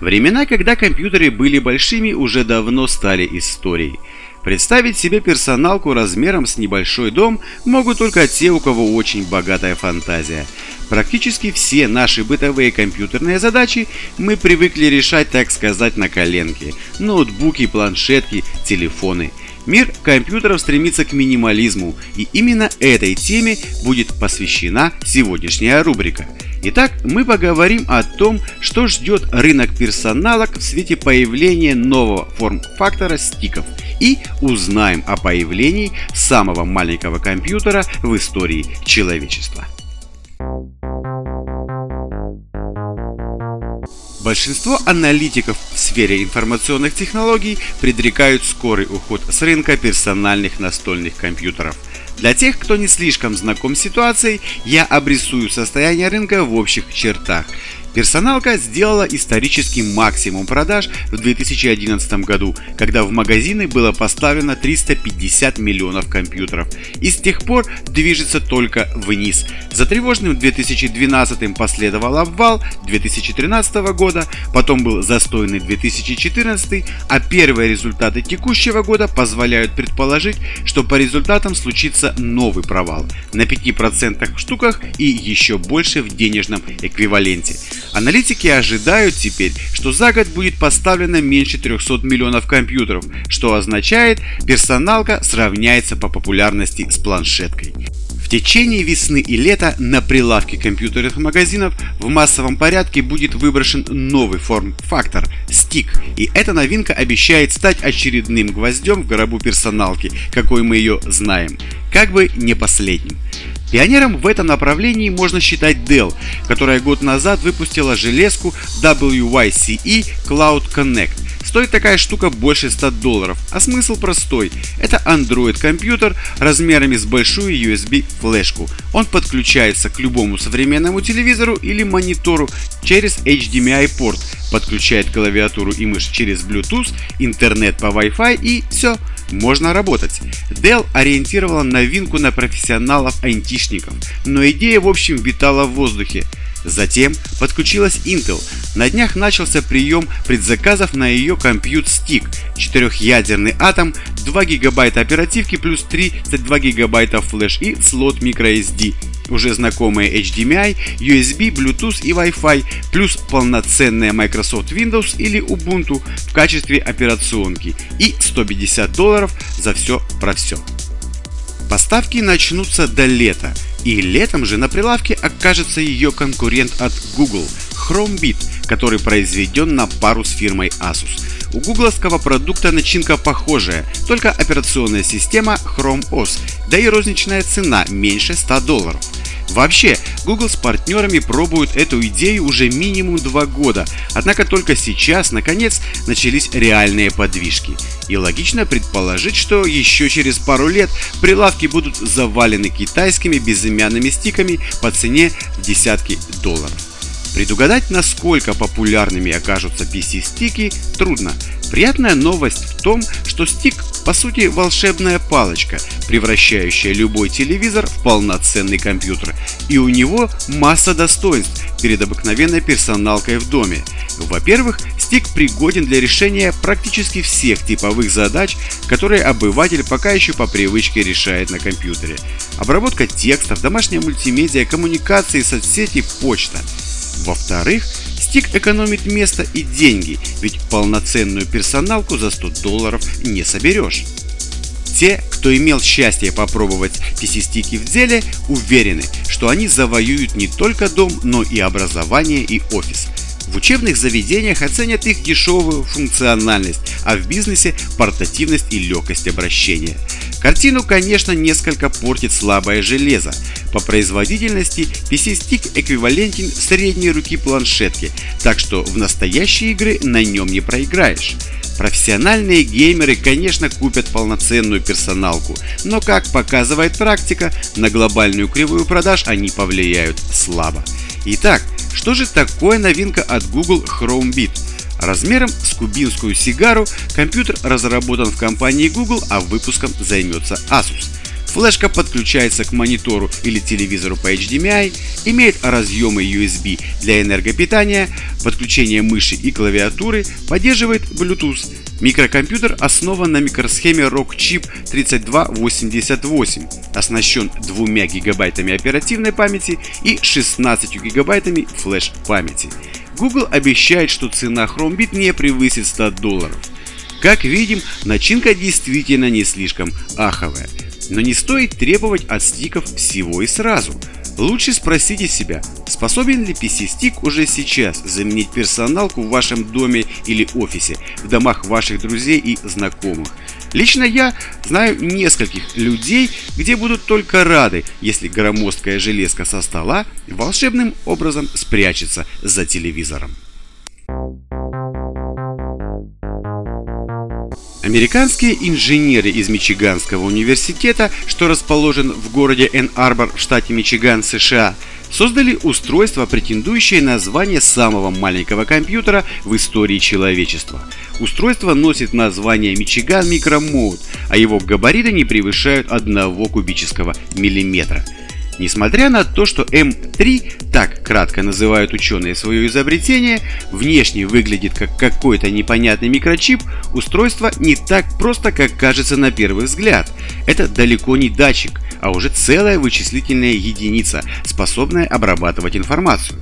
Времена, когда компьютеры были большими, уже давно стали историей. Представить себе персоналку размером с небольшой дом могут только те, у кого очень богатая фантазия. Практически все наши бытовые компьютерные задачи мы привыкли решать, так сказать, на коленке. Ноутбуки, планшетки, телефоны – Мир компьютеров стремится к минимализму, и именно этой теме будет посвящена сегодняшняя рубрика. Итак, мы поговорим о том, что ждет рынок персоналок в свете появления нового форм-фактора стиков и узнаем о появлении самого маленького компьютера в истории человечества. Большинство аналитиков сфере информационных технологий предрекают скорый уход с рынка персональных настольных компьютеров. Для тех, кто не слишком знаком с ситуацией, я обрисую состояние рынка в общих чертах – Персоналка сделала исторический максимум продаж в 2011 году, когда в магазины было поставлено 350 миллионов компьютеров и с тех пор движется только вниз. За тревожным 2012 последовал обвал 2013 года, потом был застойный 2014, а первые результаты текущего года позволяют предположить, что по результатам случится новый провал на 5% в штуках и еще больше в денежном эквиваленте. Аналитики ожидают теперь, что за год будет поставлено меньше 300 миллионов компьютеров, что означает, персоналка сравняется по популярности с планшеткой. В течение весны и лета на прилавке компьютерных магазинов в массовом порядке будет выброшен новый форм-фактор – Stick, и эта новинка обещает стать очередным гвоздем в гробу персоналки, какой мы ее знаем, как бы не последним. Пионером в этом направлении можно считать Dell, которая год назад выпустила железку WYCE Cloud Connect. Стоит такая штука больше 100 долларов, а смысл простой. Это Android компьютер размерами с большую USB флешку. Он подключается к любому современному телевизору или монитору через HDMI порт, подключает клавиатуру и мышь через Bluetooth, интернет по Wi-Fi и все – можно работать. Dell ориентировала новинку на профессионалов-айтишников, но идея в общем витала в воздухе. Затем подключилась Intel. На днях начался прием предзаказов на ее Compute Stick, четырехъядерный атом, 2 гигабайта оперативки плюс 32 гигабайта флеш и слот microSD уже знакомые HDMI, USB, Bluetooth и Wi-Fi, плюс полноценная Microsoft Windows или Ubuntu в качестве операционки и 150 долларов за все про все. Поставки начнутся до лета, и летом же на прилавке окажется ее конкурент от Google – Chromebit, который произведен на пару с фирмой Asus. У гугловского продукта начинка похожая, только операционная система Chrome OS, да и розничная цена меньше 100 долларов. Вообще, Google с партнерами пробуют эту идею уже минимум два года, однако только сейчас, наконец, начались реальные подвижки. И логично предположить, что еще через пару лет прилавки будут завалены китайскими безымянными стиками по цене в десятки долларов. Предугадать, насколько популярными окажутся PC-стики, трудно. Приятная новость в том, что стик по сути волшебная палочка, превращающая любой телевизор в полноценный компьютер. И у него масса достоинств перед обыкновенной персоналкой в доме. Во-первых, стик пригоден для решения практически всех типовых задач, которые обыватель пока еще по привычке решает на компьютере. Обработка текстов, домашняя мультимедиа, коммуникации, соцсети, почта – во-вторых, стик экономит место и деньги, ведь полноценную персоналку за 100 долларов не соберешь. Те, кто имел счастье попробовать PC-стики в деле, уверены, что они завоюют не только дом, но и образование и офис. В учебных заведениях оценят их дешевую функциональность, а в бизнесе – портативность и легкость обращения. Картину, конечно, несколько портит слабое железо. По производительности PC-стик эквивалентен средней руки планшетки, так что в настоящие игры на нем не проиграешь. Профессиональные геймеры, конечно, купят полноценную персоналку, но, как показывает практика, на глобальную кривую продаж они повлияют слабо. Итак, что же такое новинка от Google Chromebit? Размером с кубинскую сигару компьютер разработан в компании Google, а выпуском займется Asus. Флешка подключается к монитору или телевизору по HDMI, имеет разъемы USB для энергопитания, подключение мыши и клавиатуры, поддерживает Bluetooth. Микрокомпьютер основан на микросхеме Rockchip 3288, оснащен 2 гигабайтами оперативной памяти и 16 гигабайтами флеш-памяти. Google обещает, что цена Chromebit не превысит 100 долларов. Как видим, начинка действительно не слишком аховая. Но не стоит требовать от стиков всего и сразу. Лучше спросите себя, способен ли PC-стик уже сейчас заменить персоналку в вашем доме или офисе, в домах ваших друзей и знакомых. Лично я знаю нескольких людей, где будут только рады, если громоздкая железка со стола волшебным образом спрячется за телевизором. Американские инженеры из Мичиганского университета, что расположен в городе Энн-Арбор в штате Мичиган, США, создали устройство, претендующее на звание самого маленького компьютера в истории человечества. Устройство носит название Micro Mode, а его габариты не превышают 1 кубического миллиметра – Несмотря на то, что М3, так кратко называют ученые свое изобретение, внешне выглядит как какой-то непонятный микрочип, устройство не так просто, как кажется на первый взгляд. Это далеко не датчик, а уже целая вычислительная единица, способная обрабатывать информацию.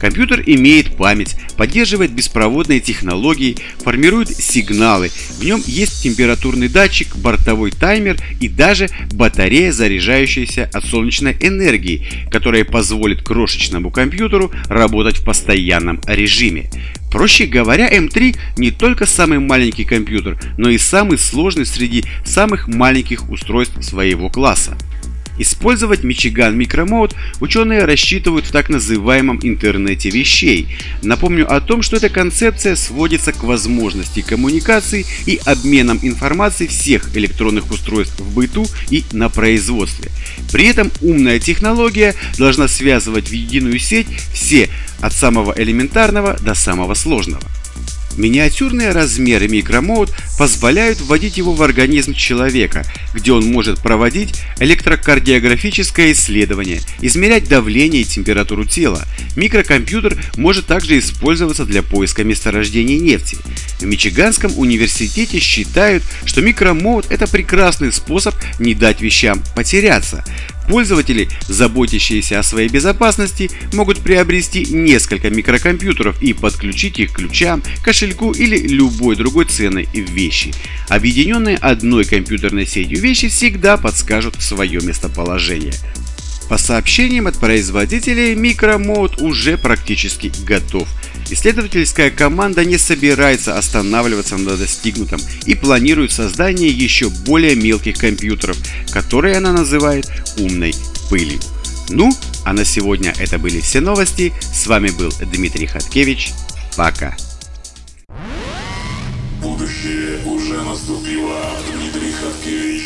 Компьютер имеет память, поддерживает беспроводные технологии, формирует сигналы. В нем есть температурный датчик, бортовой таймер и даже батарея, заряжающаяся от солнечной энергии, которая позволит крошечному компьютеру работать в постоянном режиме. Проще говоря, М3 не только самый маленький компьютер, но и самый сложный среди самых маленьких устройств своего класса. Использовать Michigan Micromode ученые рассчитывают в так называемом интернете вещей. Напомню о том, что эта концепция сводится к возможности коммуникации и обменом информацией всех электронных устройств в быту и на производстве. При этом умная технология должна связывать в единую сеть все от самого элементарного до самого сложного. Миниатюрные размеры микромод позволяют вводить его в организм человека, где он может проводить электрокардиографическое исследование, измерять давление и температуру тела. Микрокомпьютер может также использоваться для поиска месторождений нефти. В Мичиганском университете считают, что микромод – это прекрасный способ не дать вещам потеряться. Пользователи, заботящиеся о своей безопасности, могут приобрести несколько микрокомпьютеров и подключить их к ключам, кошельку или любой другой ценной вещи. Объединенные одной компьютерной сетью вещи всегда подскажут свое местоположение. По сообщениям от производителей, микромод уже практически готов. Исследовательская команда не собирается останавливаться на достигнутом и планирует создание еще более мелких компьютеров, которые она называет умной пылью. Ну, а на сегодня это были все новости. С вами был Дмитрий Хаткевич. Пока. Будущее уже наступило. Дмитрий Хаткевич.